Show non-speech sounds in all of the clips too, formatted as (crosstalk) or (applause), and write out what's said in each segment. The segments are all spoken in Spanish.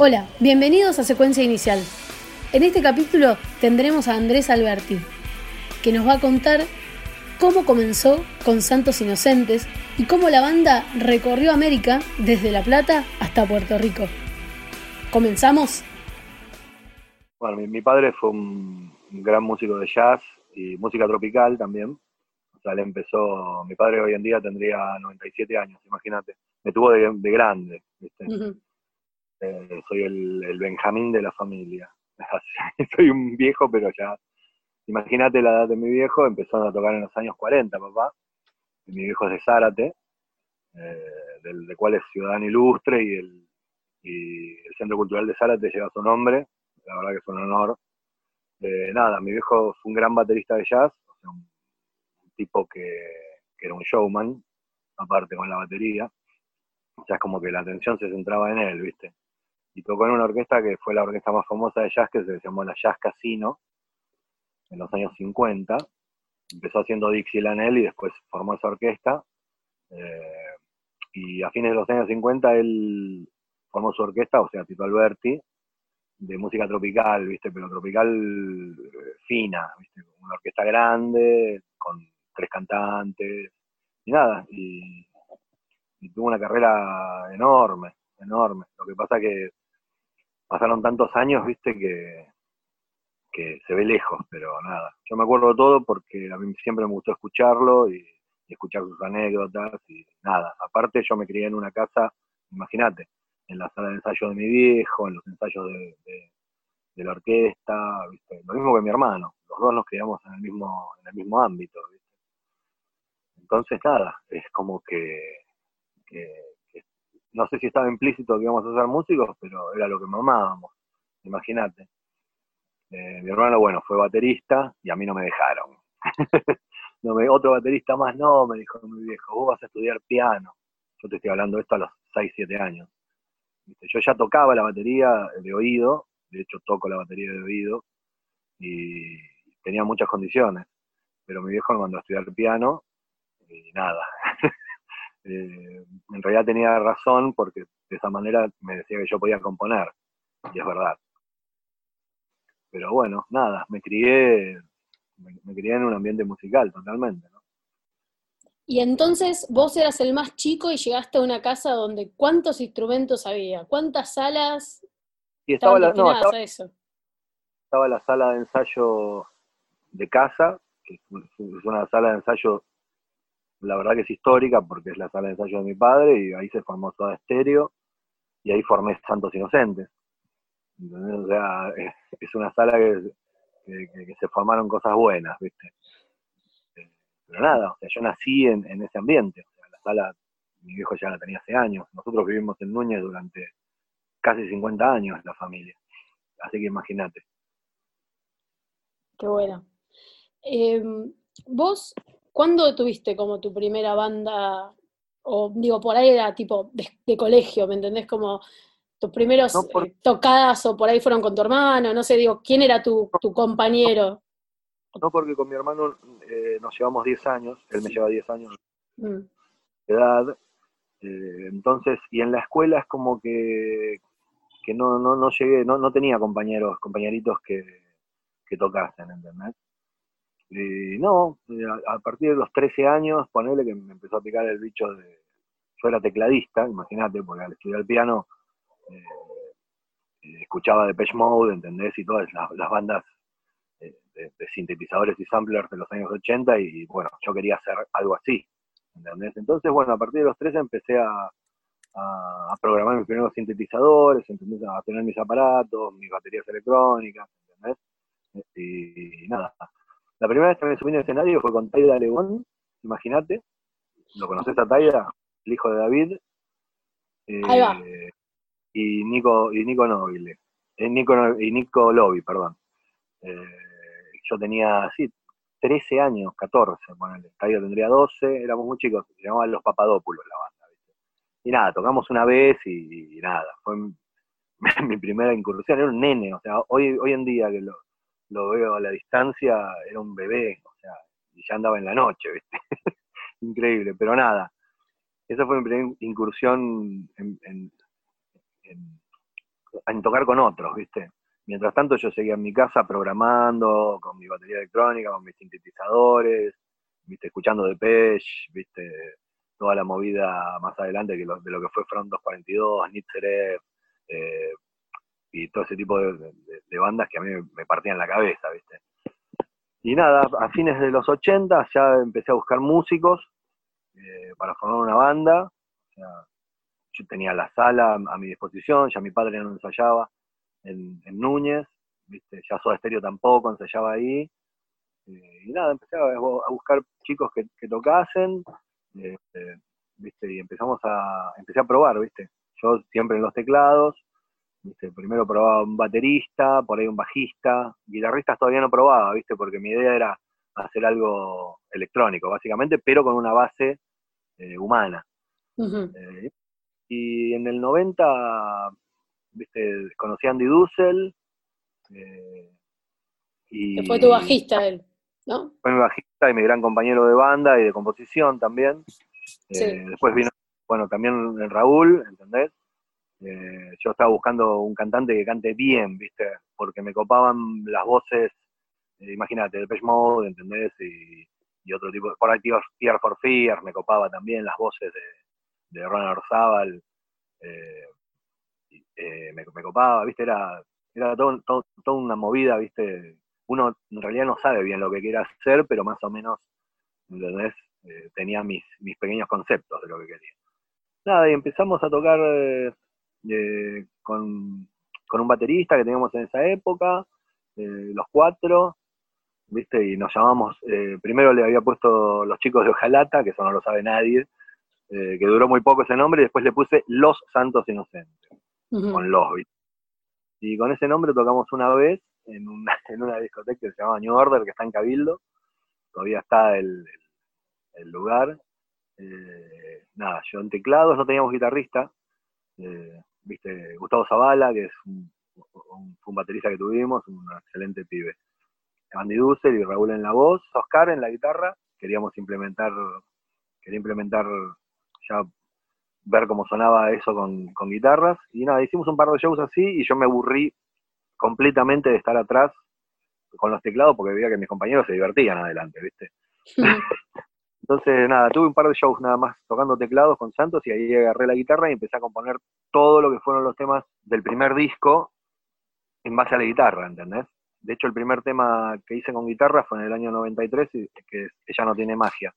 Hola, bienvenidos a Secuencia Inicial. En este capítulo tendremos a Andrés Alberti, que nos va a contar cómo comenzó con Santos Inocentes y cómo la banda recorrió América desde La Plata hasta Puerto Rico. ¿Comenzamos? Bueno, mi, padre fue un, gran músico de jazz y música tropical también. O sea, él empezó, mi padre hoy en día tendría 97 años, imagínate. Me tuvo de, grande, ¿viste? Eh, soy el, Benjamín de la familia. (laughs) soy un viejo, pero ya. Imagínate la edad de mi viejo, empezando a tocar en los años 40, papá. Mi viejo es de Zárate, eh, del, cual es ciudadano ilustre y el, el Centro Cultural de Zárate lleva su nombre. La verdad que es un honor. Eh, nada, mi viejo fue un gran baterista de jazz, un, tipo que, que era un showman, aparte con la batería. O sea, es como que la atención se centraba en él, ¿viste? Y tocó en una orquesta que fue la orquesta más famosa de jazz, que se llamó la Jazz Casino, en los años 50. Empezó haciendo Dixieland él y después formó esa orquesta. Eh, y a fines de los años 50 él formó su orquesta, o sea, Tito Alberti, de música tropical, ¿viste? Pero tropical eh, fina, ¿viste? Una orquesta grande, con tres cantantes, y nada, y, y tuvo una carrera enorme, enorme. Lo que pasa que pasaron tantos años, viste, que, que se ve lejos, pero nada. Yo me acuerdo de todo porque a mí siempre me gustó escucharlo y, escuchar sus anécdotas y nada. Aparte yo me crié en una casa, imagínate, en la sala de ensayo de mi viejo, en los ensayos de, la orquesta, ¿viste? lo mismo que mi hermano, los dos nos criamos en el mismo, en el mismo ámbito. ¿viste? Entonces nada, es como que no sé si estaba implícito que íbamos a ser músicos, pero era lo que mamábamos, imagínate. Eh, mi hermano, bueno, fue baterista y a mí no me dejaron. (laughs) no me, otro baterista más, no, me dijo mi viejo, vos vas a estudiar piano. Yo te estoy hablando de esto a los 6, 7 años. Yo ya tocaba la batería de oído, de hecho toco la batería de oído, y tenía muchas condiciones, pero mi viejo me mandó a estudiar piano y nada. Eh, en realidad tenía razón porque de esa manera me decía que yo podía componer, y es verdad. Pero bueno, nada, me crié, me, crié en un ambiente musical totalmente, Y entonces vos eras el más chico y llegaste a una casa donde cuántos instrumentos había, cuántas salas y estaba la, a eso. Estaba la sala de ensayo de casa, que es una sala de ensayo la verdad que es histórica porque es la sala de ensayo de mi padre y ahí se formó toda estéreo y ahí formé Santos Inocentes. O sea, es una sala que, se formaron cosas buenas, ¿viste? Pero nada, o sea, yo nací en, ese ambiente. O sea, la sala, mi viejo ya la tenía hace años. Nosotros vivimos en Núñez durante casi 50 años, la familia. Así que imagínate. Qué bueno. Em, vos ¿Cuándo tuviste como tu primera banda? O digo, por ahí era tipo de, colegio, ¿me entendés? Como tus primeros eh, tocadas o por ahí fueron con tu hermano, no sé, digo, ¿quién era tu, compañero? No, porque con mi hermano eh, nos llevamos 10 años, él me lleva 10 años mm. de edad, eh, entonces, y en la escuela es como que, que no, no, no llegué, no, no tenía compañeros, compañeritos que, que tocasen, ¿entendés? Y no, eh, a, partir de los 13 años, ponele que me empezó a picar el bicho de... Yo era tecladista, imagínate, porque al estudiar piano eh, eh, escuchaba Depeche Mode, ¿entendés? Y todas las, bandas de, sintetizadores y samplers de los años 80 y bueno, yo quería hacer algo así, ¿entendés? Entonces, bueno, a partir de los 13 empecé a, a, programar mis primeros sintetizadores, ¿entendés? A tener mis aparatos, mis baterías electrónicas, ¿entendés? Y, nada, la primera vez que me subí en el escenario fue con Taida León, imagínate. ¿Lo conoces a Taida? El hijo de David. Eh, y Nico, y Nico Nobile. Eh, Nico, y Nico Lobby, perdón. Eh, yo tenía, sí, 13 años, 14, bueno, Taida tendría 12, éramos muy chicos, se llamaban Los Papadópulos la banda. Y nada, tocamos una vez y, nada, fue mi, (laughs) mi, primera incursión, era un nene, o sea, hoy, hoy en día que lo, lo veo a la distancia, era un bebé, o sea, y ya andaba en la noche, ¿viste? (laughs) Increíble, pero nada. Esa fue mi primera incursión en, tocar con otros, ¿viste? Mientras tanto yo seguía en mi casa programando, con mi batería electrónica, con mis sintetizadores, ¿viste? Escuchando Depeche, ¿viste? Toda la movida más adelante que de lo que fue Front 242, Nitzerev, eh, y todo ese tipo de, bandas que a mí me partían la cabeza, ¿viste? Y nada, a fines de los 80 ya empecé a buscar músicos eh, para formar una banda. Yo tenía la sala a mi disposición, ya mi padre no ensayaba en, Núñez, ¿viste? ya Soda Estéreo tampoco ensayaba ahí. Eh, y nada, empecé a, buscar chicos que, tocasen, este, ¿viste? y empezamos a, empecé a probar, ¿viste? Yo siempre en los teclados, Primero probaba un baterista, por ahí un bajista, guitarristas todavía no probaba, ¿viste? Porque mi idea era hacer algo electrónico, básicamente, pero con una base eh, humana. Eh, y en el 90, ¿viste? Conocí a Andy Dussel. Eh, y fue tu bajista él, ¿no? Fue mi bajista y mi gran compañero de banda y de composición también. Después vino, bueno, también Raúl, ¿entendés? Eh, yo estaba buscando un cantante que cante bien, ¿viste? Porque me copaban las voces, eh, imagínate, Depeche Mode, ¿entendés? Y, otro tipo, por ahí Tear for Fear, me copaba también las voces de, de Ron Orzábal, eh, me, copaba, ¿viste? Era, era todo, toda una movida, ¿viste? Uno en realidad no sabe bien lo que quiere hacer, pero más o menos, ¿entendés? tenía mis, mis pequeños conceptos de lo que quería. Nada, y empezamos a tocar con, un baterista que teníamos en esa época, eh, los cuatro, ¿viste? Y nos llamamos, eh, primero le había puesto Los Chicos de Ojalata, que eso no lo sabe nadie, eh, que duró muy poco ese nombre, y después le puse Los Santos Inocentes, con los, Y con ese nombre tocamos una vez en una, (laughs) en una discoteca que se llama New Order, que está en Cabildo, todavía está el, el, lugar. nada, yo en teclados no teníamos guitarrista, viste, Gustavo Zavala, que es un, baterista que tuvimos, un excelente pibe. Andy Dussel y Raúl en la voz, Oscar en la guitarra, queríamos implementar, quería implementar ya ver cómo sonaba eso con, guitarras, y nada, hicimos un par de shows así, y yo me aburrí completamente de estar atrás con los teclados porque veía que mis compañeros se divertían adelante, ¿viste? (laughs) Entonces, nada, tuve un par de shows nada más tocando teclados con Santos y ahí agarré la guitarra y empecé a componer todo lo que fueron los temas del primer disco en base a la guitarra, ¿entendés? De hecho, el primer tema que hice con guitarra fue en el año 93, y que Ella no tiene magia.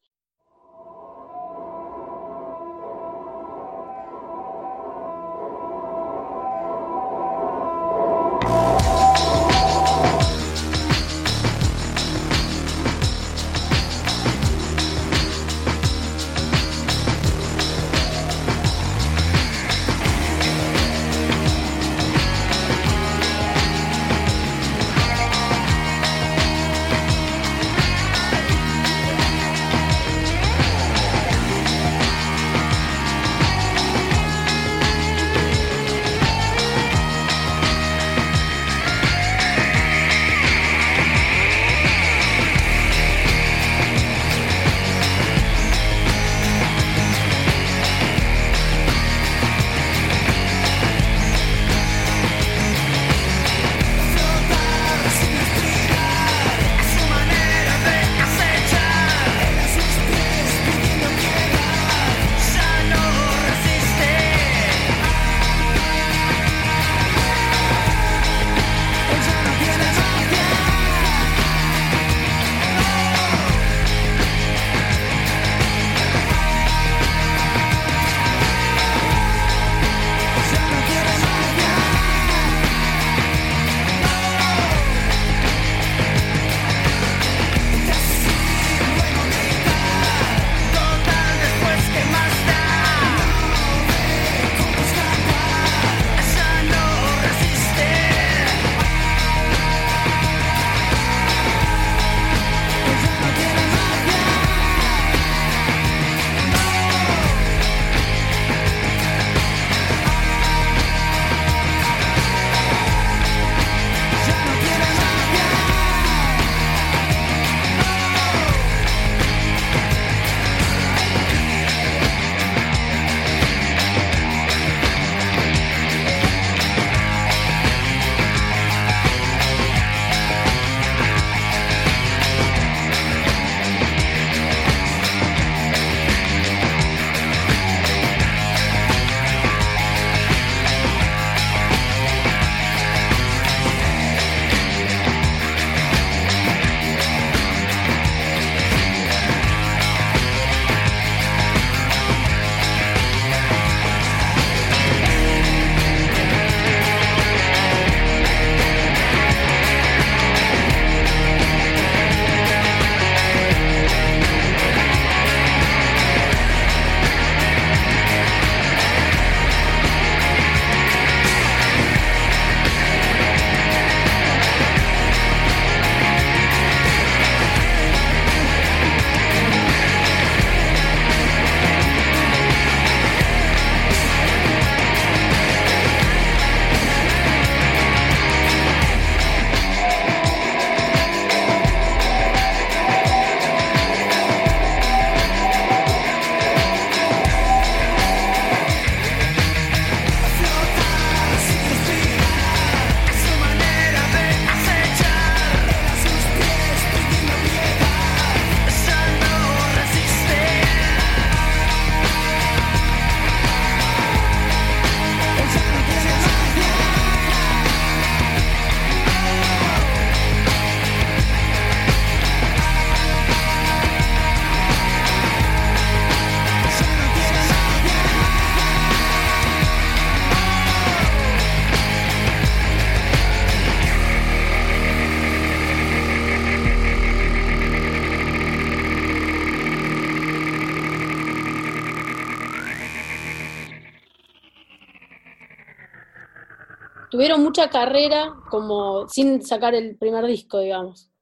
Tuvieron mucha carrera como sin sacar el primer disco, digamos.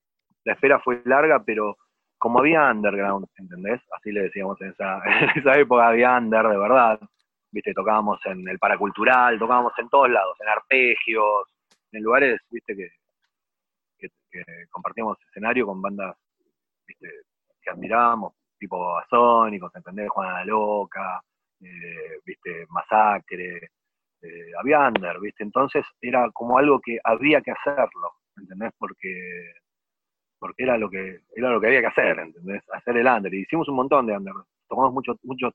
La espera fue larga, pero como había underground, ¿entendés? Así le decíamos en esa, (laughs) en esa época, había under de verdad. Viste, tocábamos en el paracultural, tocábamos en todos lados, en arpegios, en lugares, viste, que, que, compartíamos escenario con bandas, viste, que admirábamos, tipo Asónicos, ¿entendés? Juana la Loca, eh, viste, Masacre, eh, había under, viste, entonces era como algo que había que hacerlo, ¿entendés? Porque porque era lo que era lo que había que hacer, ¿entendés? Hacer el under. Y hicimos un montón de under. Tomamos mucho, mucho,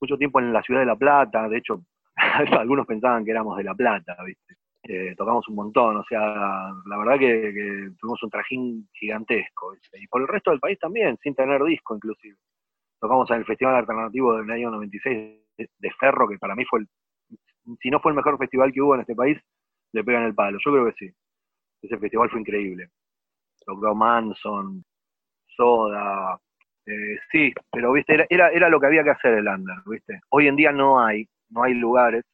mucho tiempo en la ciudad de La Plata, de hecho, (laughs) algunos pensaban que éramos de La Plata, ¿viste? Eh, tocamos un montón, o sea, la verdad que, tuvimos un trajín gigantesco, y por el resto del país también, sin tener disco inclusive. Tocamos en el Festival Alternativo del año 96 de, Ferro, que para mí fue el, si no fue el mejor festival que hubo en este país, le pegan el palo, yo creo que sí. Ese festival fue increíble. Tocó Manson, Soda, eh, sí, pero viste, era, era, lo que había que hacer el under, viste. Hoy en día no hay, no hay lugares,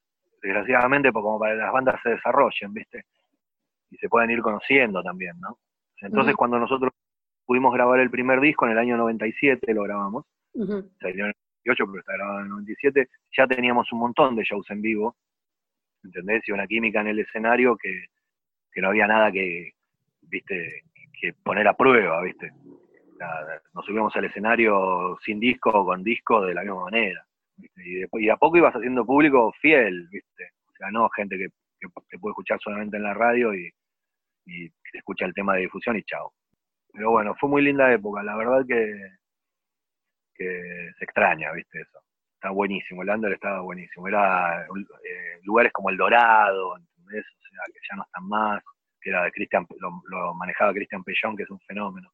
desgraciadamente, como para que las bandas se desarrollen, viste, y se puedan ir conociendo también, ¿no? Entonces, cuando nosotros pudimos grabar el primer disco en el año 97, lo grabamos, salió en el 98, pero está grabado en el 97, ya teníamos un montón de shows en vivo, ¿entendés? Y una química en el escenario que, que no había nada que, viste, que poner a prueba, ¿viste? Nos subíamos al escenario sin disco o con disco de la misma manera. Y, después, y a poco ibas haciendo público fiel, ¿viste? O sea, no gente que, que, puede escuchar solamente en la radio y, y escucha el tema de difusión y chao. Pero bueno, fue muy linda época, la verdad que, que se extraña, ¿viste? Eso. Está buenísimo, el Under estaba buenísimo. Era eh, lugares como El Dorado, ¿entendés? O sea, que ya no están más que era de Cristian, lo, manejaba Cristian Pellón, que es un fenómeno.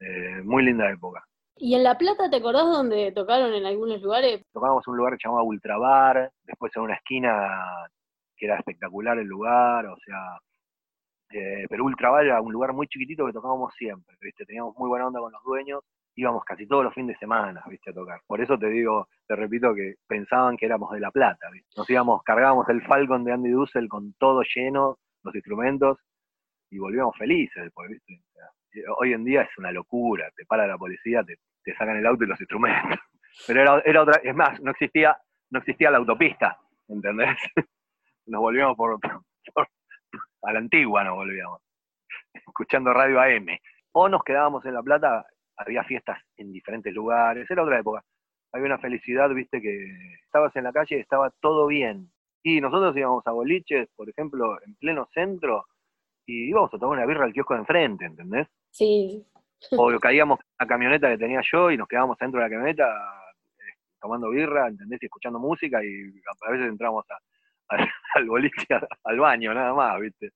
Eh, muy linda época. ¿Y en La Plata te acordás dónde tocaron en algunos lugares? Tocábamos en un lugar que se llamaba Ultrabar, después en una esquina que era espectacular el lugar, o sea, eh, pero Ultrabar era un lugar muy chiquitito que tocábamos siempre, ¿viste? Teníamos muy buena onda con los dueños, íbamos casi todos los fines de semana, ¿viste? A tocar. Por eso te digo, te repito que pensaban que éramos de La Plata, ¿viste? Nos íbamos, cargábamos el Falcon de Andy Dussel con todo lleno, los instrumentos y volvíamos felices hoy en día es una locura, te para la policía, te, sacan el auto y los instrumentos. (laughs) Pero era, era, otra, es más, no existía, no existía la autopista, ¿entendés? (laughs) Nos volvíamos por, a la antigua nos volvíamos, escuchando radio AM. O nos quedábamos en La Plata, había fiestas en diferentes lugares, era otra época. Había una felicidad, viste, que estabas en la calle y estaba todo bien, y nosotros íbamos a boliches, por ejemplo, en pleno centro, y íbamos a tomar una birra al kiosco de enfrente, ¿entendés? Sí. O caíamos en la camioneta que tenía yo y nos quedábamos dentro de la camioneta eh, tomando birra, ¿entendés? Y escuchando música y a veces entramos (laughs) al boliche, al baño, nada más, ¿viste?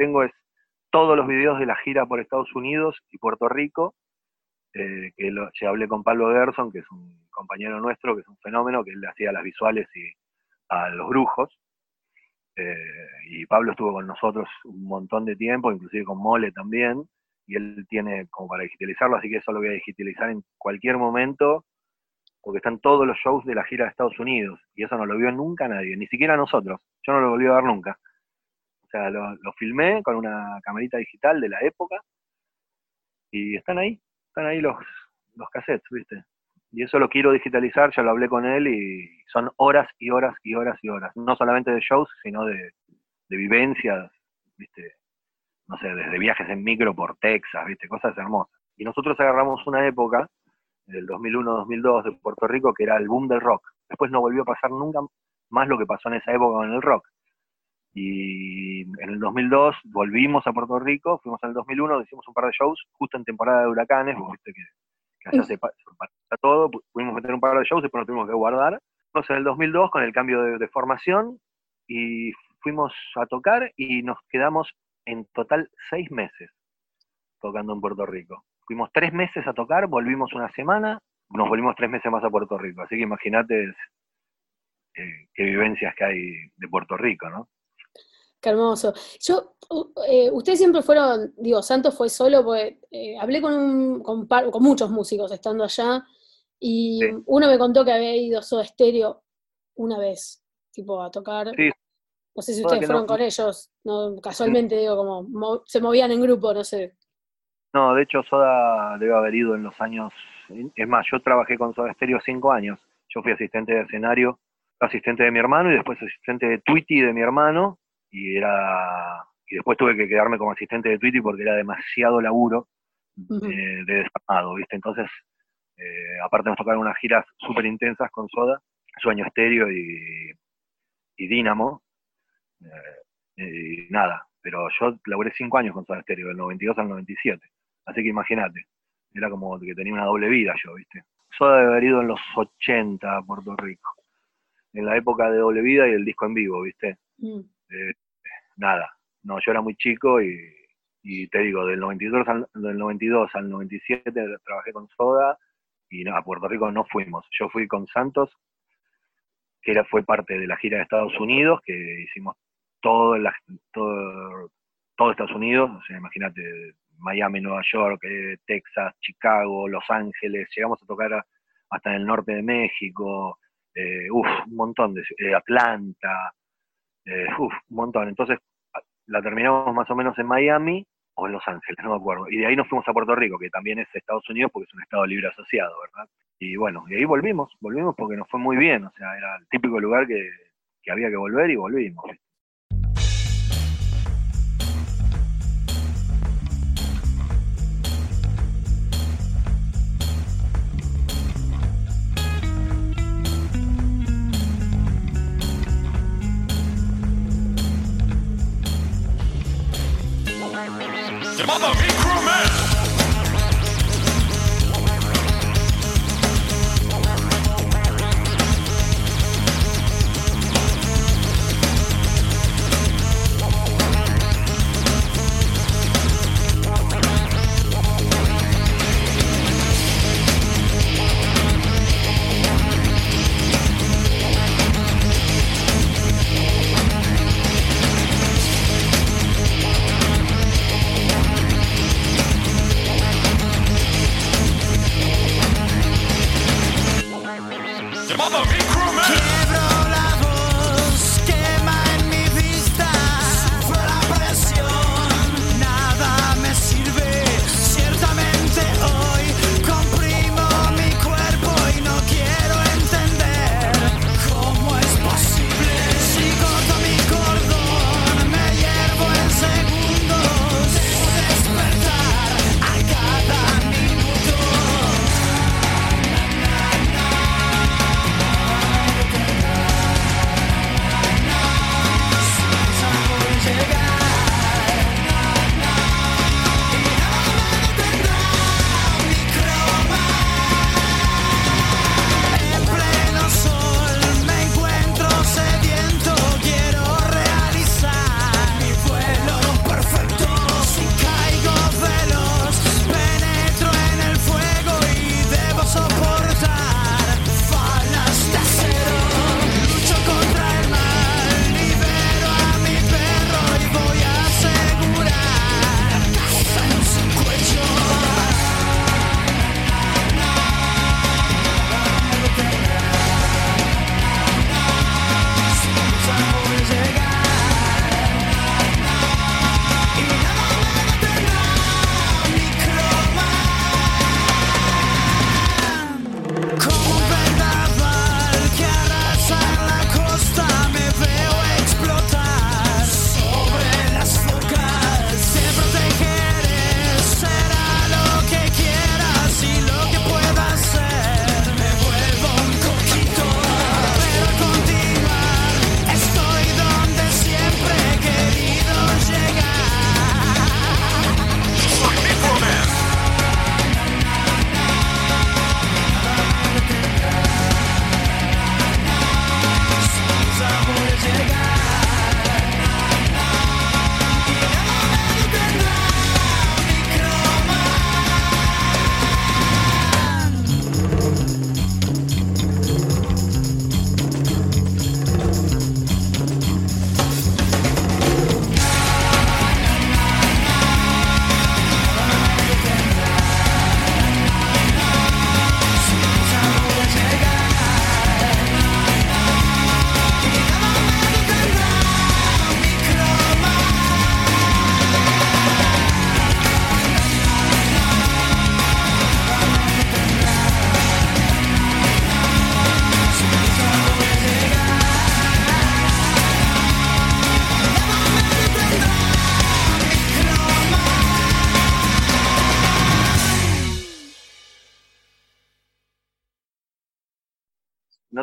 Tengo es todos los videos de la gira por Estados Unidos y Puerto Rico, eh, que lo, ya hablé con Pablo Gerson, que es un compañero nuestro, que es un fenómeno, que él hacía las visuales y a los brujos. Eh, y Pablo estuvo con nosotros un montón de tiempo, inclusive con Mole también, y él tiene como para digitalizarlo, así que eso lo voy a digitalizar en cualquier momento, porque están todos los shows de la gira de Estados Unidos, y eso no lo vio nunca nadie, ni siquiera nosotros, yo no lo volví a ver nunca. O sea, lo, filmé con una camarita digital de la época, y están ahí, están ahí los, los cassettes, ¿viste? Y eso lo quiero digitalizar, ya lo hablé con él y son horas y horas y horas y horas. No solamente de shows, sino de, de vivencias, ¿viste? No sé, desde viajes en micro por Texas, ¿viste? Cosas hermosas. Y nosotros agarramos una época, del 2001-2002 de Puerto Rico, que era el boom del rock. Después no volvió a pasar nunca más lo que pasó en esa época con el rock. Y en el 2002 volvimos a Puerto Rico, fuimos en el 2001, hicimos un par de shows justo en temporada de huracanes, viste que, que allá se, se todo, pu- pudimos meter un par de shows, después nos tuvimos que guardar. Fuimos en el 2002 con el cambio de, de formación y fuimos a tocar y nos quedamos en total seis meses tocando en Puerto Rico. Fuimos tres meses a tocar, volvimos una semana, nos volvimos tres meses más a Puerto Rico. Así que imagínate eh, qué vivencias que hay de Puerto Rico, ¿no? Qué hermoso. Yo, eh, ustedes siempre fueron, digo, Santos fue solo, porque eh, hablé con, un, con, par- con muchos músicos estando allá, y Sí. uno me contó que había ido Soda Stereo una vez, tipo, a tocar. Sí. No sé si ustedes fueron no- con ellos, no, casualmente digo, como mo- se movían en grupo, no sé. No, de hecho Soda debe haber ido en los años, es más, yo trabajé con Soda Stereo cinco años. Yo fui asistente de escenario, asistente de mi hermano y después asistente de Tweety de mi hermano y era y después tuve que quedarme como asistente de Tweety porque era demasiado laburo eh, de desarmado, ¿viste? Entonces, eh, aparte nos tocaron unas giras súper intensas con Soda, Sueño Estéreo y, y Dínamo, eh, y nada, pero yo laburé cinco años con Soda Stereo, del 92 al 97, así que imagínate, era como que tenía una doble vida yo, ¿viste? Soda debe haber ido en los 80 a Puerto Rico, en la época de doble vida y el disco en vivo, ¿viste? Mm. Eh, nada, no, yo era muy chico y, te digo, del 92, al, del 92 al 97 trabajé con Soda y no, a Puerto Rico no fuimos. Yo fui con Santos, que era, fue parte de la gira de Estados Unidos, que hicimos todo, la, todo, Estados Unidos, o sea, imagínate, Miami, Nueva York, eh, Texas, Chicago, Los Ángeles, llegamos a tocar hasta en el norte de México, eh, un montón de eh, Atlanta, eh, uf, un montón. Entonces la terminamos más o menos en Miami o en Los Ángeles, no me acuerdo. Y de ahí nos fuimos a Puerto Rico, que también es Estados Unidos porque es un estado libre asociado, ¿verdad? Y bueno, y ahí volvimos, volvimos porque nos fue muy bien, o sea, era el típico lugar que, que había que volver y volvimos. The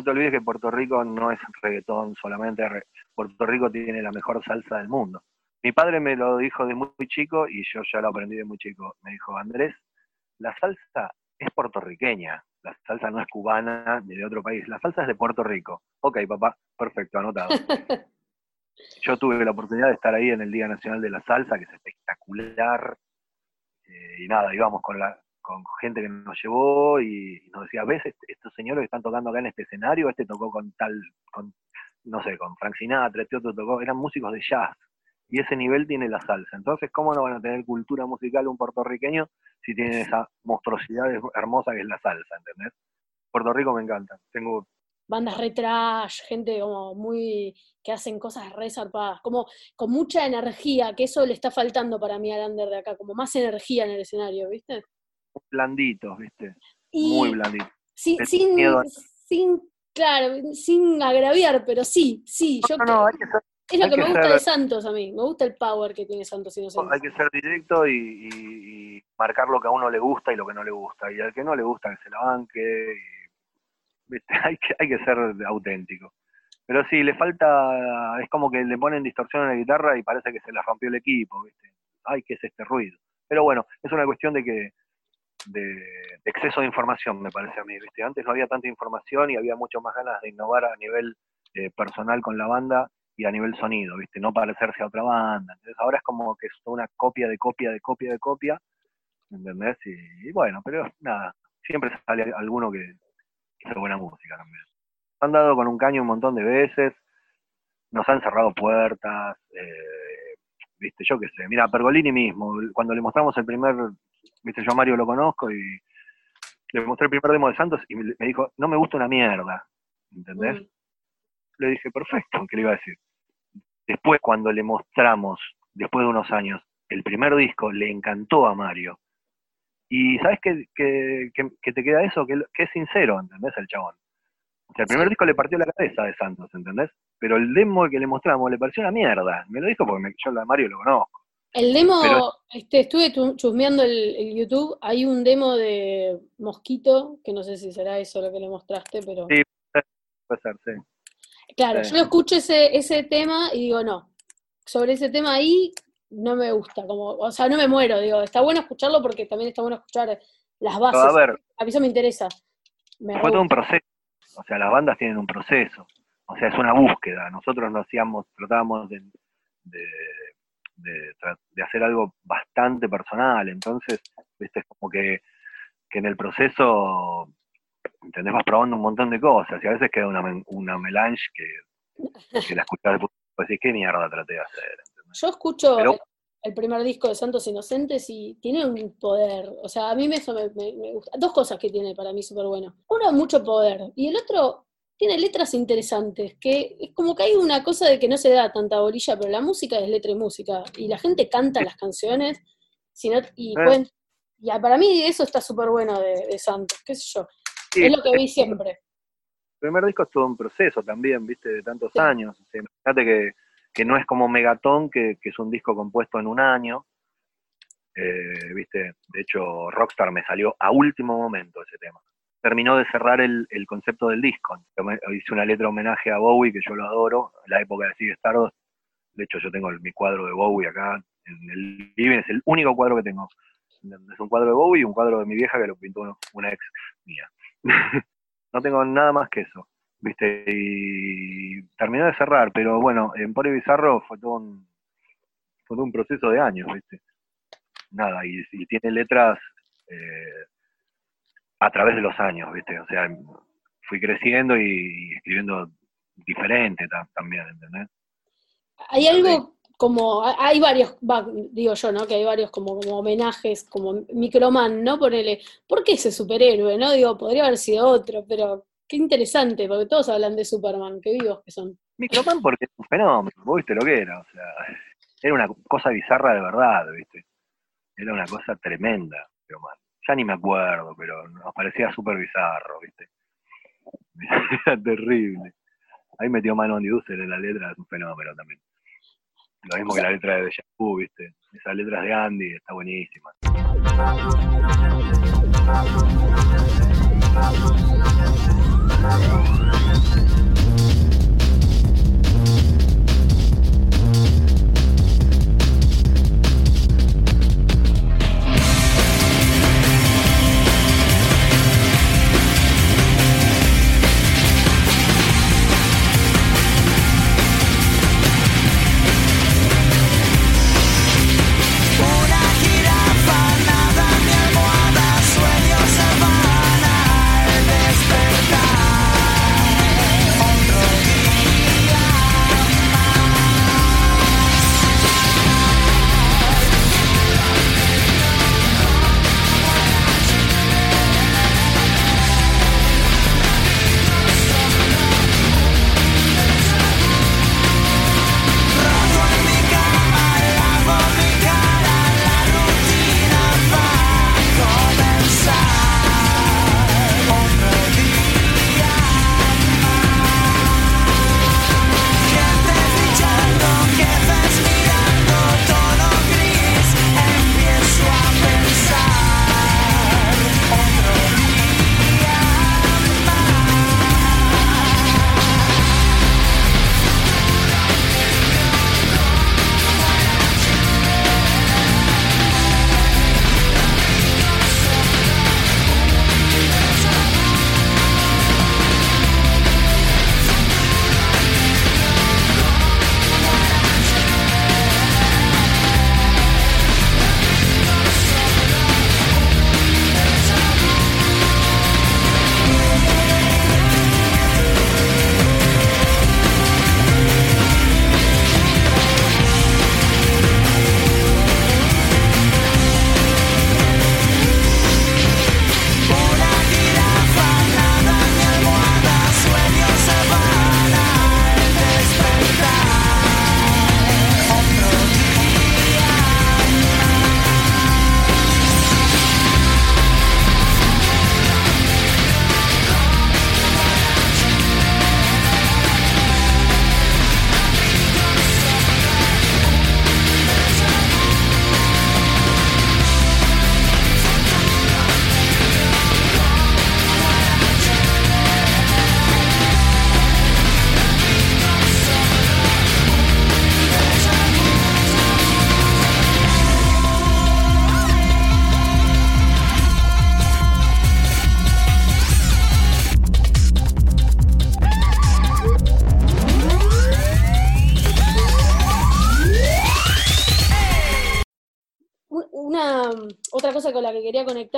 te olvides que Puerto Rico no es reggaetón solamente, Puerto Rico tiene la mejor salsa del mundo. Mi padre me lo dijo de muy chico y yo ya lo aprendí de muy chico. Me dijo, Andrés, la salsa es puertorriqueña, la salsa no es cubana ni de otro país, la salsa es de Puerto Rico. Ok, papá, perfecto, anotado. (laughs) Yo tuve la oportunidad de estar ahí en el Día Nacional de la Salsa, que es espectacular. Eh, y nada, íbamos con la con gente que nos llevó y, nos decía, ¿ves est- estos señores que están tocando acá en este escenario? Este tocó con tal, con, no sé, con Frank Sinatra, este otro tocó, eran músicos de jazz. Y ese nivel tiene la salsa. Entonces, ¿cómo no van a tener cultura musical un puertorriqueño si tienen esa monstruosidad hermosa que es la salsa, ¿entendés? Puerto Rico me encanta. Tengo Bandas re trash, gente como muy. que hacen cosas re zarpadas, como con mucha energía, que eso le está faltando para mí al under de acá, como más energía en el escenario, ¿viste? Blanditos, ¿viste? Y Muy blanditos. sin, Tenés sin, miedo a- sin, claro, sin agraviar, pero sí, sí, yo No, creo- no, hay que ser es lo que que me gusta ser- de Santos a mí, me gusta el power que tiene Santos hay que ser directo y, y- y marcar lo que a uno le gusta y lo que no le gusta. Y al que no le gusta que se la banque. y, ¿viste? (laughs) Hay, que, hay que ser auténtico. Pero sí, le falta, es como que le ponen distorsión a la guitarra y parece que se la rompió el equipo, ¿viste? Ay, ¿qué es este ruido? Pero bueno, es una cuestión de que de, exceso de información, me parece a mí, ¿viste? Antes no había tanta información y había mucho más ganas de innovar a nivel eh, personal con la banda y a nivel sonido, ¿viste? No parecerse a otra banda. Entonces ahora es como que es una copia de copia de copia de copia, ¿entendés? Y, y bueno, pero nada, siempre sale alguno que, que hace buena música también. Nos han dado con un caño un montón de veces, nos han cerrado puertas, eh, viste, yo qué sé. Mira, Pergolini mismo, cuando le mostramos el primer, viste, yo a Mario lo conozco y le mostré el primer demo de Santos y me dijo, no me gusta una mierda, ¿entendés? Mm. Le dije, perfecto, ¿qué le iba a decir? Después, cuando le mostramos, después de unos años, el primer disco, le encantó a Mario. Y ¿sabes qué, qué- qué- qué te queda eso? Que, que es sincero, ¿entendés? El chabón. O sea, el primer Sí. disco le partió la cabeza de Santos, ¿entendés? Pero el demo que le mostramos le pareció una mierda. Me lo dijo porque me- yo a Mario lo conozco. El demo, Pero- este, estuve tu- chusmeando el, el YouTube, hay un demo de Mosquito, que no sé si será eso lo que le mostraste, pero Sí. Puede ser, sí. claro, sí. yo escucho ese, ese tema y digo, no, sobre ese tema ahí no me gusta, como, o sea, no me muero, digo, está bueno escucharlo porque también está bueno escuchar las bases, Pero a ver, a mí eso me interesa. Me fue todo un proceso. O sea, las bandas tienen un proceso. O sea, es una búsqueda. Nosotros no hacíamos, tratábamos de, de, de de hacer algo bastante personal. Entonces, viste, es como que, que en el proceso, ¿entendés? Vas probando un montón de cosas. Y a veces queda una, una melange que, que la escuchás después y decís, ¿qué mierda traté de hacer? ¿entendés? Yo escucho Pero- el, primer disco de Santos Inocentes y tiene un poder. O sea, a mí me- eso me, me- me gusta. Dos cosas que tiene para mí súper bueno. Uno, mucho poder. Y el otro, tiene letras interesantes. Que es como que hay una cosa de que no se da tanta bolilla, pero la música es letra y música. Y la gente canta las canciones. si no- y, Eh. pueden- y para mí eso está súper bueno de, de Santos. ¿Qué sé yo? Sí, es lo que vi siempre. El primer disco es todo un proceso también, viste, de tantos Sí. años. O sea, imagínate que, que no es como Megatón, que, que es un disco compuesto en un año. Eh, viste, de hecho, Rockstar me salió a último momento ese tema. Terminó de cerrar el, concepto del disco. Hice una letra homenaje a Bowie, que yo lo adoro, la época de Sigue Stardust. De hecho, yo tengo mi cuadro de Bowie acá en el living, es el único cuadro que tengo. Es un cuadro de Bowie y un cuadro de mi vieja que lo pintó una ex mía. (laughs) no tengo nada más que eso, ¿viste? Y terminó de cerrar, pero bueno, en Pore Bizarro fue todo un, fue todo un proceso de años, ¿viste? Nada, y, y tiene letras eh, a través de los años, ¿viste? O sea, fui creciendo y, escribiendo diferente ta- también, ¿entendés? Hay algo como, ha- hay varios, va, digo yo, ¿no? Que hay varios como, como homenajes, como Microman, ¿no? Ponele, ¿por qué ese superhéroe, no? Digo, podría haber sido otro, pero qué interesante, porque todos hablan de Superman, qué vivos que son. Microman porque es un fenómeno, vos viste lo que era, o sea, era una cosa bizarra de verdad, ¿viste? Era una cosa tremenda, Microman. Ni me acuerdo, pero nos parecía súper bizarro, ¿viste? (laughs) Era terrible. Ahí metió mano Andy User en la letra, es un fenómeno también. Lo mismo que la letra de Deja ¿viste? Esas letras de Andy, está buenísima.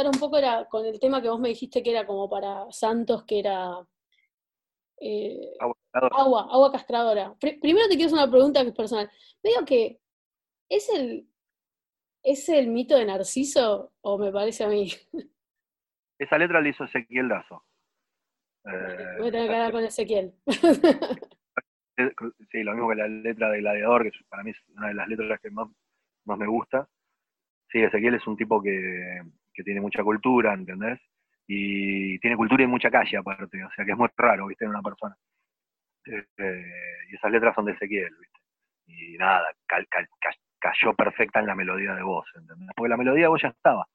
Conectar un poco era con el tema que vos me dijiste que era como para Santos, que era eh, Agua, agua, agua castradora. Pri- primero te quiero hacer una pregunta que es personal. Veo que es el es el mito de Narciso o me parece a mí. (laughs) Esa letra la hizo Ezequiel Lazo. Eh, Voy a tener que hablar con Ezequiel. (laughs) Sí, lo mismo que la letra de Gladiador, que para mí es una de las letras que más, más me gusta. Sí, Ezequiel es un tipo que, que tiene mucha cultura, ¿entendés? Y tiene cultura y mucha calle aparte, o sea que es muy raro, ¿viste? En una persona. Eh, y esas letras son de Ezequiel, ¿viste? Y nada, cal- cal- ca- cayó perfecta en la melodía de voz, ¿entendés? Porque la melodía de voz ya estaba,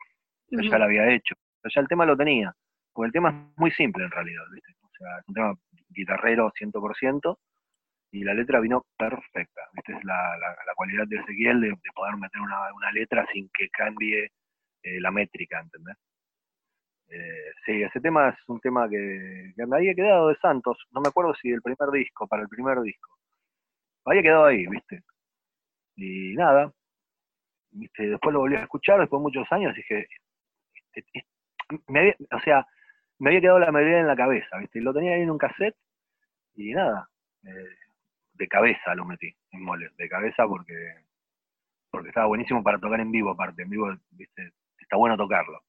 yo ya la había hecho, ya el tema lo tenía. Porque el tema es muy simple en realidad, ¿viste? O sea, es un tema guitarrero 100%, y la letra vino perfecta. ¿viste? Es la, la- la cualidad de Ezequiel de, de poder meter una, una letra sin que cambie eh, la métrica, ¿entendés? Eh, sí, ese tema es un tema que, que me había quedado de Santos, no me acuerdo si del primer disco, para el primer disco. Me había quedado ahí, ¿viste? Y nada, ¿viste? después lo volví a escuchar después de muchos años dije, este- este- me había- o sea, me había quedado la melodía en la cabeza, ¿viste? Lo tenía ahí en un cassette y nada, eh, de cabeza lo metí en mole, de cabeza porque porque estaba buenísimo para tocar en vivo aparte, en vivo, ¿viste? Está bueno tocarlo.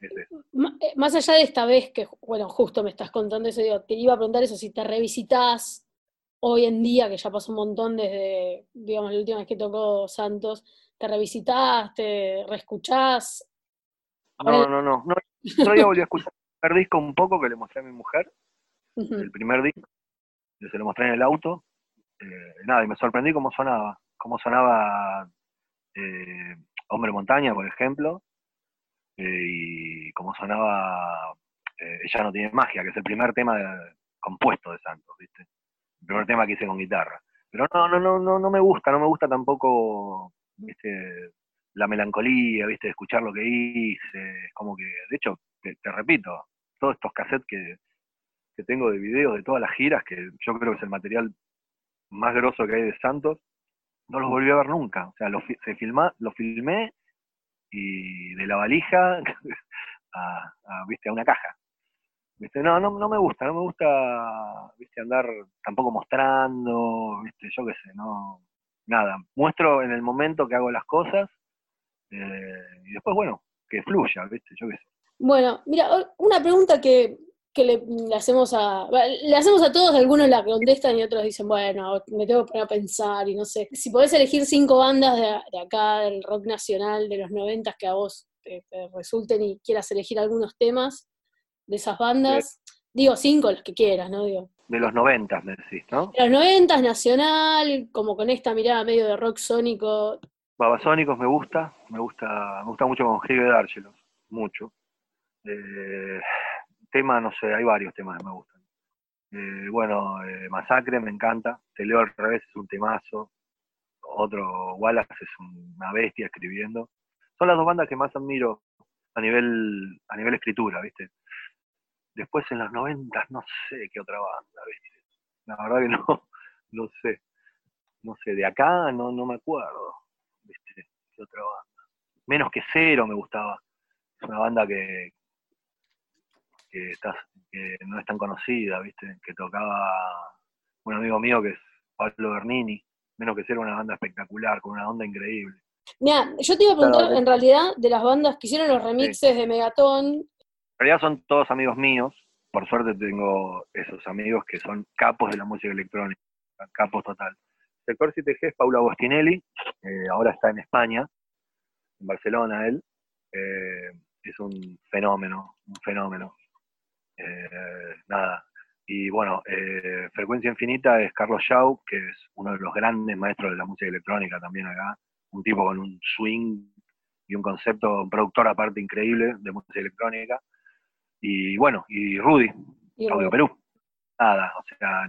Ese. Eh, Más allá de esta vez que, bueno, justo me estás contando eso, digo, te iba a preguntar eso, si te revisitas hoy en día, que ya pasó un montón desde, digamos, la última vez que tocó Santos, te revisitas, te reescuchás. No, no, no, no. Día (laughs) volví a escuchar el primer disco un poco que le mostré a mi mujer, el primer disco, se lo mostré en el auto, eh, nada, y me sorprendí cómo sonaba, cómo sonaba eh, Hombre Montaña, por ejemplo, eh, y cómo sonaba eh, Ella no tiene magia, que es el primer tema compuesto de Santos, ¿viste? El primer tema que hice con guitarra. Pero no, no, no, no, no me gusta, no me gusta tampoco, ¿viste? La melancolía, ¿viste? Escuchar lo que hice. Es como que, de hecho, te, te repito, todos estos cassettes que, que tengo de videos de todas las giras, que yo creo que es el material más grosso que hay de Santos, no los volví a ver nunca. O sea, lo, fi- se filma, lo filmé y de la valija (laughs) a, ¿viste? a una caja. ¿Viste? No, no, no me gusta, no me gusta ¿viste? andar tampoco mostrando, ¿viste? yo qué sé, no, nada. Muestro en el momento que hago las cosas eh, y después, bueno, que fluya, ¿viste? yo qué sé. Bueno, mira, una pregunta que, que le, le hacemos a le hacemos a todos, algunos la contestan y otros dicen, bueno, me tengo que poner a pensar y no sé. Si podés elegir cinco bandas de, de acá, del rock nacional, de los noventas que a vos te, te resulten y quieras elegir algunos temas de esas bandas, digo cinco, los que quieras, ¿no? Digo. De los noventas, me decís, ¿no? De los noventas, nacional, como con esta mirada medio de rock sónico. Babasónicos me gusta, me gusta, me gusta mucho con Gibe Dárgelos, mucho. Eh, tema, no sé, hay varios temas que me gustan. Eh, bueno, eh, Masacre me encanta, Te leo al revés es un temazo, otro Wallace es una bestia escribiendo. Son las dos bandas que más admiro a nivel, a nivel escritura, ¿viste? Después en los noventas no sé qué otra banda, ¿viste? La verdad que no, (laughs) no sé. No sé, de acá no, no me acuerdo. ¿viste? ¿Qué otra banda? Menos que Cero me gustaba. Es una banda que, que, está, que no es tan conocida, ¿viste? Que tocaba un amigo mío que es Pablo Bernini. Menos que Cero, una banda espectacular, con una onda increíble. Mira, yo te iba a preguntar, Claro, en realidad, de las bandas que hicieron los remixes de Megaton, En realidad son todos amigos míos. Por suerte tengo esos amigos que son capos de la música electrónica, capos total. Sector 7G es Paula Agostinelli, eh, ahora está en España, en Barcelona él. Eh, es un fenómeno, un fenómeno. Eh, nada. Y bueno, eh, Frecuencia Infinita es Carlos Shaw, que es uno de los grandes maestros de la música electrónica también acá. Un tipo con un swing y un concepto, un productor aparte increíble de música electrónica. Y bueno, y Rudy, y Audio Perú. Nada, o sea,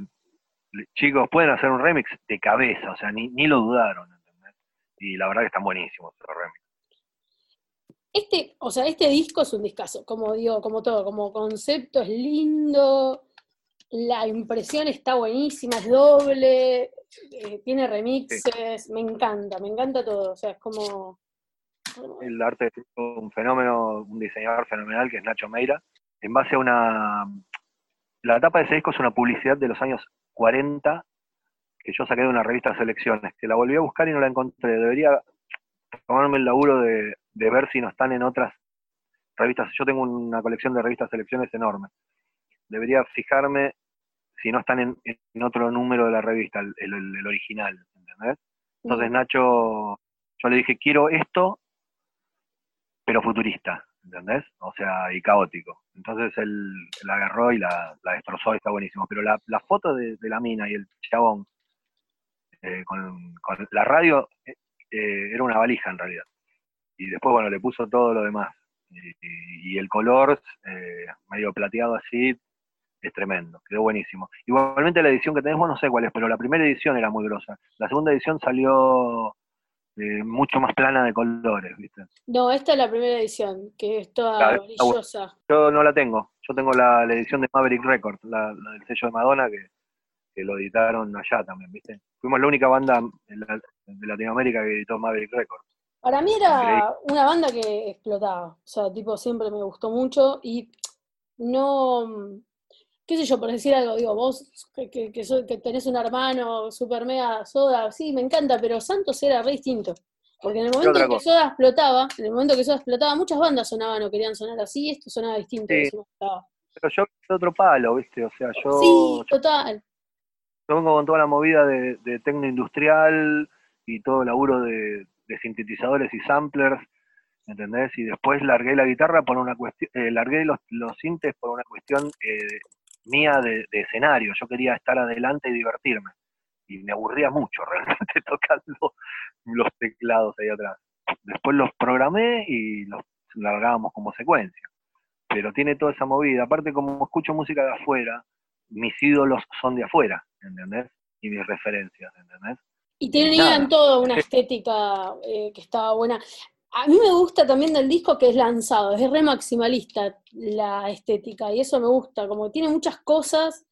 chicos, pueden hacer un remix de cabeza, o sea, ni, ni lo dudaron, ¿entendés? Y la verdad que están buenísimos los remix. Este, o sea, este disco es un discazo, como digo, como todo, como concepto es lindo, la impresión está buenísima, es doble, eh, tiene remixes, me encanta, me encanta todo, o sea, es como... El arte es un fenómeno, un diseñador fenomenal que es Nacho Meira, en base a una... La tapa de ese disco es una publicidad de los años 40 que yo saqué de una revista de selecciones, que la volví a buscar y no la encontré. Debería tomarme el laburo de, de ver si no están en otras revistas. Yo tengo una colección de revistas selecciones enorme. Debería fijarme si no están en, en otro número de la revista, el, el- el original, ¿entendés? Entonces Nacho, yo le dije, quiero esto, pero futurista, ¿entendés? O sea, y caótico. Entonces él la agarró y la, la destrozó y está buenísimo. Pero la, la foto de, de la mina y el chabón eh, con, con la radio eh, eh, era una valija en realidad. Y después, bueno, le puso todo lo demás. Y, y- el color, eh, medio plateado así, es tremendo, quedó buenísimo. Igualmente la edición que tenemos, no sé cuál es, pero la primera edición era muy grosa. La segunda edición salió eh, mucho más plana de colores, ¿viste? No, esta es la primera edición, que es toda Claro, brillosa. Yo no la tengo, yo tengo la, la edición de Maverick Records, la, la del sello de Madonna, que, que lo editaron allá también, ¿viste? Fuimos la única banda la- de Latinoamérica que editó Maverick Records. Para mí era una banda que explotaba, o sea, tipo, siempre me gustó mucho y no, qué sé yo, por decir algo, digo, vos que, que, que, tenés un hermano super mega soda, sí, me encanta, pero Santos era re distinto. Porque en el momento en que. Soda explotaba, en el momento que Soda explotaba, muchas bandas sonaban o querían sonar así, esto sonaba distinto, Sí. eso. Pero yo de otro palo, ¿viste? O sea, yo, Sí, yo total. vengo con toda la movida de, de tecno industrial y todo el laburo de, de sintetizadores y samplers, ¿entendés? Y después largué la guitarra por una cuestión, eh, largué los, sintes por una cuestión eh, mía de, de escenario. Yo quería estar adelante y divertirme. Y me aburría mucho (laughs) realmente tocando los teclados ahí atrás. Después los programé y los largábamos como secuencia. pero tiene toda esa movida. Aparte, como escucho música de afuera, mis ídolos son de afuera, ¿entendés? Y mis referencias, ¿entendés? Y en todo una estética eh, que estaba buena. A mí me gusta también del disco que es lanzado, es re maximalista la estética, y eso me gusta, como tiene muchas cosas.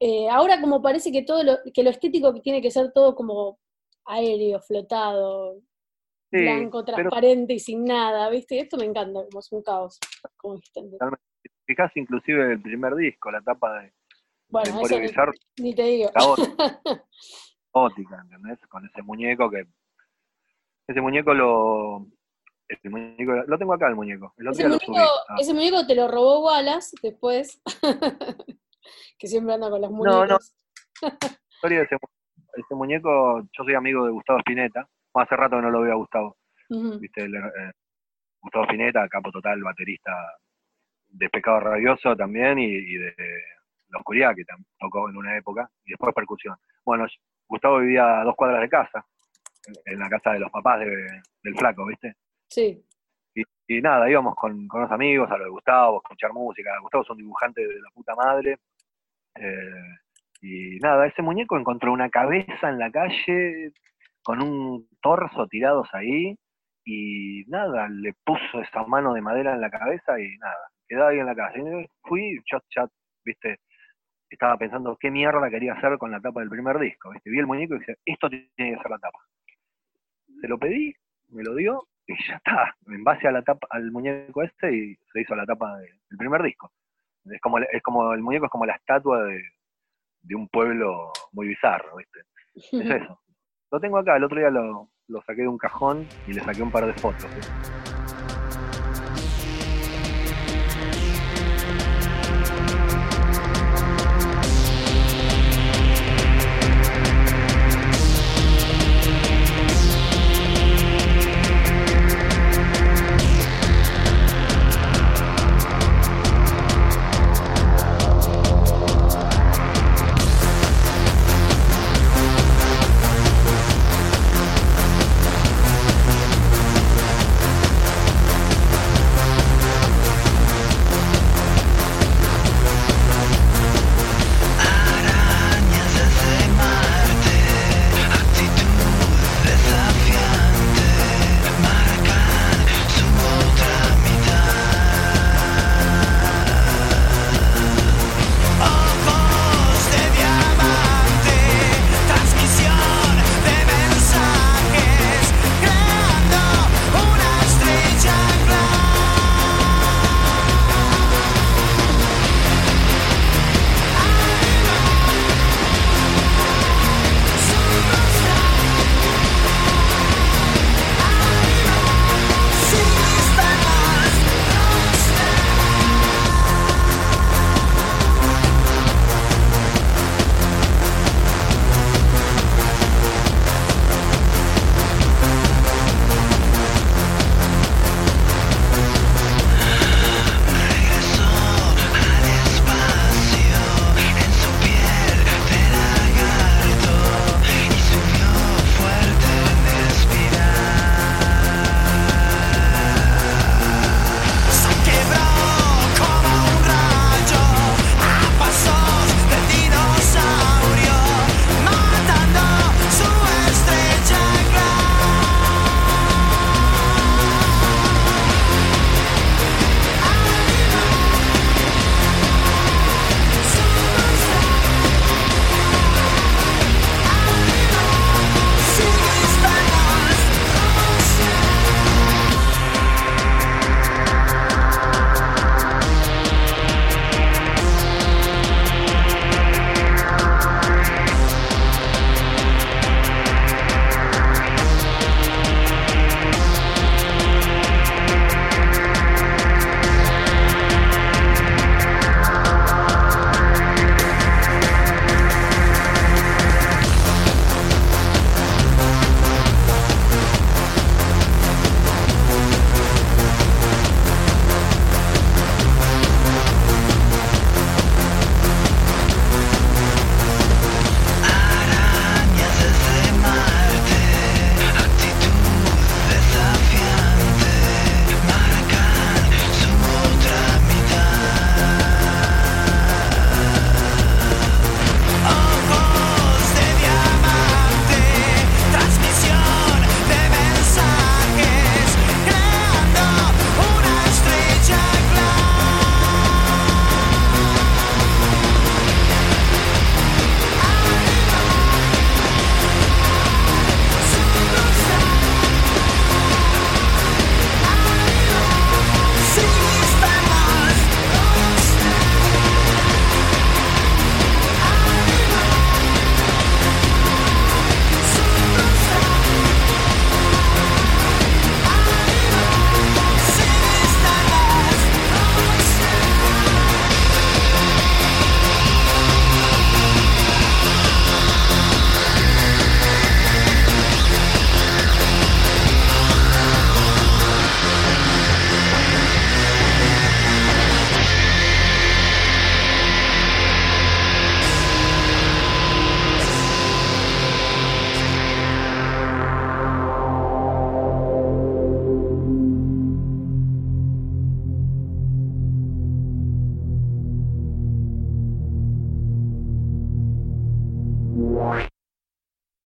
Eh, ahora como parece que todo lo, que lo estético tiene que ser todo como aéreo, flotado, Sí, blanco, pero transparente y sin nada, ¿viste? Esto me encanta, como es un caos, como fijás inclusive el primer disco, la tapa de, de Bueno, eso ni te digo. (laughs) caótica, ¿entendés? Con ese muñeco que... Ese muñeco lo... Ese muñeco, lo tengo acá el muñeco. El otro Ese lo muñeco, subí. Ah, ese muñeco te lo robó Wallace después, (laughs) que siempre anda con los No, muñecos. no. historia de ese, ese muñeco, yo soy amigo de Gustavo Spinetta. Hace rato que no lo veo a Gustavo. ¿viste? El, eh, Gustavo Spinetta, capo total, baterista de Pecado Rabioso también y, y de La Oscuridad, que tocó en una época, y después percusión. Bueno, yo- Gustavo vivía a dos cuadras de casa, en, la casa de los papás de- del flaco, ¿viste? Sí. Y, y nada, íbamos con, con los amigos a lo de Gustavo, a escuchar música. Gustavo es un dibujante de la puta madre. eh, y nada, ese muñeco encontró una cabeza en la calle con un torso tirados ahí y nada, le puso esa mano de madera en la cabeza y nada, quedó ahí en la calle. Y fui, chat, chat, viste, estaba pensando qué mierda quería hacer con la tapa del primer disco, viste, vi el muñeco y dije, esto tiene que ser la tapa. Se lo pedí, me lo dio y ya está, en base a la tapa, al muñeco este y se hizo la tapa de- del primer disco. Es como, es como el muñeco es como la estatua de, de un pueblo muy bizarro, ¿viste? Es (laughs) eso. Lo tengo acá, el otro día lo, lo saqué de un cajón y le saqué un par de fotos.